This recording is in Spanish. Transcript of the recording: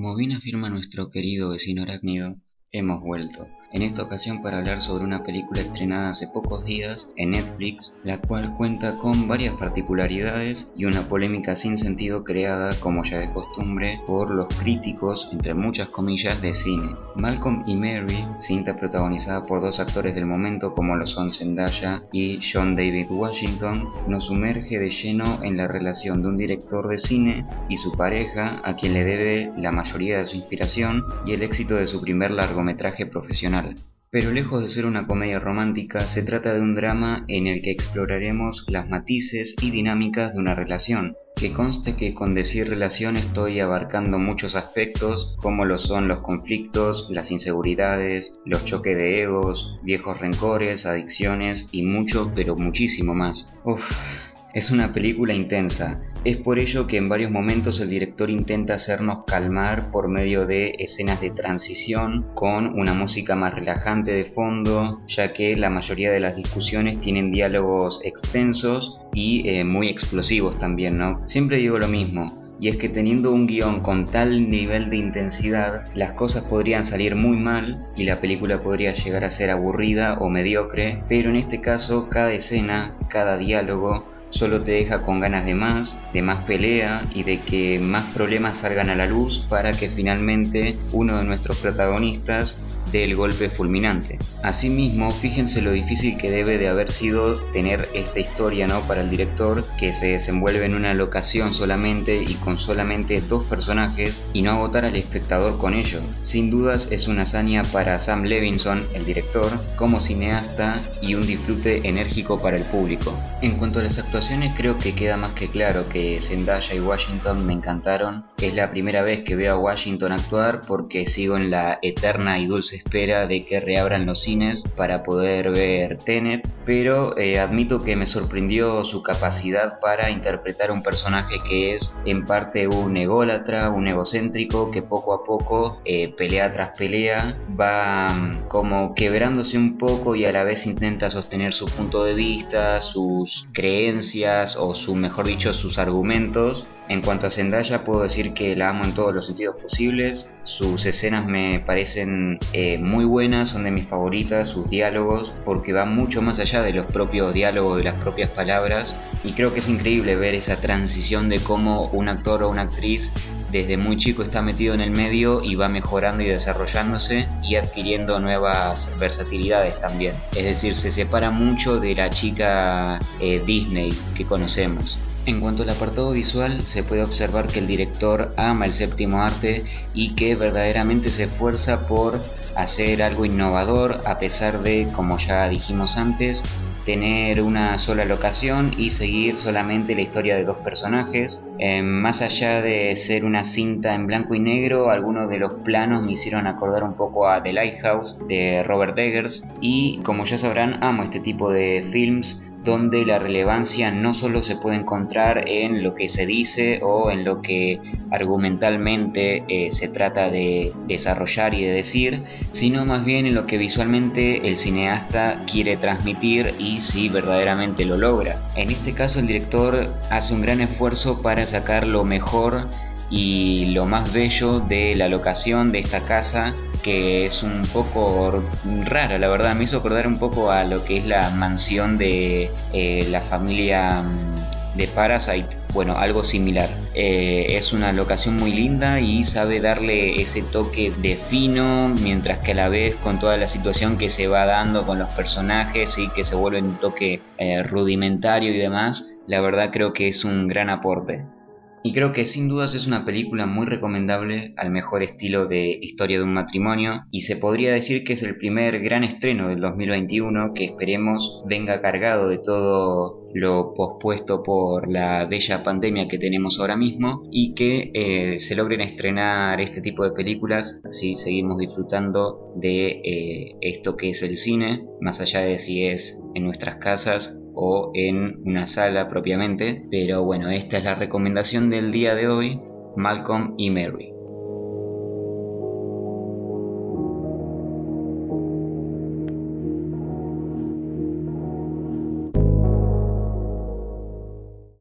Como bien afirma nuestro querido vecino arácnido, hemos vuelto en esta ocasión para hablar sobre una película estrenada hace pocos días en Netflix, la cual cuenta con varias particularidades y una polémica sin sentido creada, como ya de costumbre, por los críticos, entre muchas comillas, de cine. Malcolm y Mary, cinta protagonizada por dos actores del momento como lo son Zendaya y John David Washington, nos sumerge de lleno en la relación de un director de cine y su pareja, a quien le debe la mayoría de su inspiración y el éxito de su primer largometraje profesional pero lejos de ser una comedia romántica, se trata de un drama en el que exploraremos las matices y dinámicas de una relación, que conste que con decir relación estoy abarcando muchos aspectos como lo son los conflictos, las inseguridades, los choques de egos, viejos rencores, adicciones y mucho pero muchísimo más. Uf, es una película intensa, es por ello que en varios momentos el director intenta hacernos calmar por medio de escenas de transición con una música más relajante de fondo, ya que la mayoría de las discusiones tienen diálogos extensos y eh, muy explosivos también, ¿no? Siempre digo lo mismo, y es que teniendo un guion con tal nivel de intensidad, las cosas podrían salir muy mal y la película podría llegar a ser aburrida o mediocre, pero en este caso cada escena, cada diálogo, solo te deja con ganas de más, de más pelea y de que más problemas salgan a la luz para que finalmente uno de nuestros protagonistas del golpe fulminante. Asimismo, fíjense lo difícil que debe de haber sido tener esta historia ¿no? para el director que se desenvuelve en una locación solamente y con solamente dos personajes y no agotar al espectador con ello. Sin dudas es una hazaña para Sam Levinson, el director, como cineasta y un disfrute enérgico para el público. En cuanto a las actuaciones creo que queda más que claro que Zendaya y Washington me encantaron. Es la primera vez que veo a Washington actuar porque sigo en la eterna y dulce espera de que reabran los cines para poder ver Tenet, pero eh, admito que me sorprendió su capacidad para interpretar un personaje que es en parte un ególatra, un egocéntrico que poco a poco, eh, pelea tras pelea, va mm, como quebrándose un poco y a la vez intenta sostener su punto de vista, sus creencias o su mejor dicho sus argumentos. En cuanto a Zendaya puedo decir que la amo en todos los sentidos posibles, sus escenas me parecen eh, muy buenas, son de mis favoritas, sus diálogos, porque van mucho más allá de los propios diálogos, de las propias palabras, y creo que es increíble ver esa transición de cómo un actor o una actriz desde muy chico está metido en el medio y va mejorando y desarrollándose y adquiriendo nuevas versatilidades también. Es decir, se separa mucho de la chica eh, Disney que conocemos. En cuanto al apartado visual, se puede observar que el director ama el séptimo arte y que verdaderamente se esfuerza por hacer algo innovador a pesar de, como ya dijimos antes, tener una sola locación y seguir solamente la historia de dos personajes. Eh, más allá de ser una cinta en blanco y negro, algunos de los planos me hicieron acordar un poco a The Lighthouse de Robert Eggers y como ya sabrán amo este tipo de films donde la relevancia no solo se puede encontrar en lo que se dice o en lo que argumentalmente eh, se trata de desarrollar y de decir, sino más bien en lo que visualmente el cineasta quiere transmitir y si verdaderamente lo logra. En este caso el director hace un gran esfuerzo para sacar lo mejor y lo más bello de la locación de esta casa que es un poco rara la verdad. Me hizo acordar un poco a lo que es la mansión de eh, la familia mm, de Parasite. Bueno algo similar. Eh, es una locación muy linda y sabe darle ese toque de fino mientras que a la vez con toda la situación que se va dando con los personajes y que se vuelve un toque eh, rudimentario y demás la verdad creo que es un gran aporte y creo que sin dudas es una película muy recomendable al mejor estilo de historia de un matrimonio y se podría decir que es el primer gran estreno del 2021 que esperemos venga cargado de todo lo pospuesto por la bella pandemia que tenemos ahora mismo y que eh, se logren estrenar este tipo de películas así seguimos disfrutando de eh, esto que es el cine más allá de si es en nuestras casas o en una sala propiamente. Pero bueno, esta es la recomendación del día de hoy, Malcolm y Mary.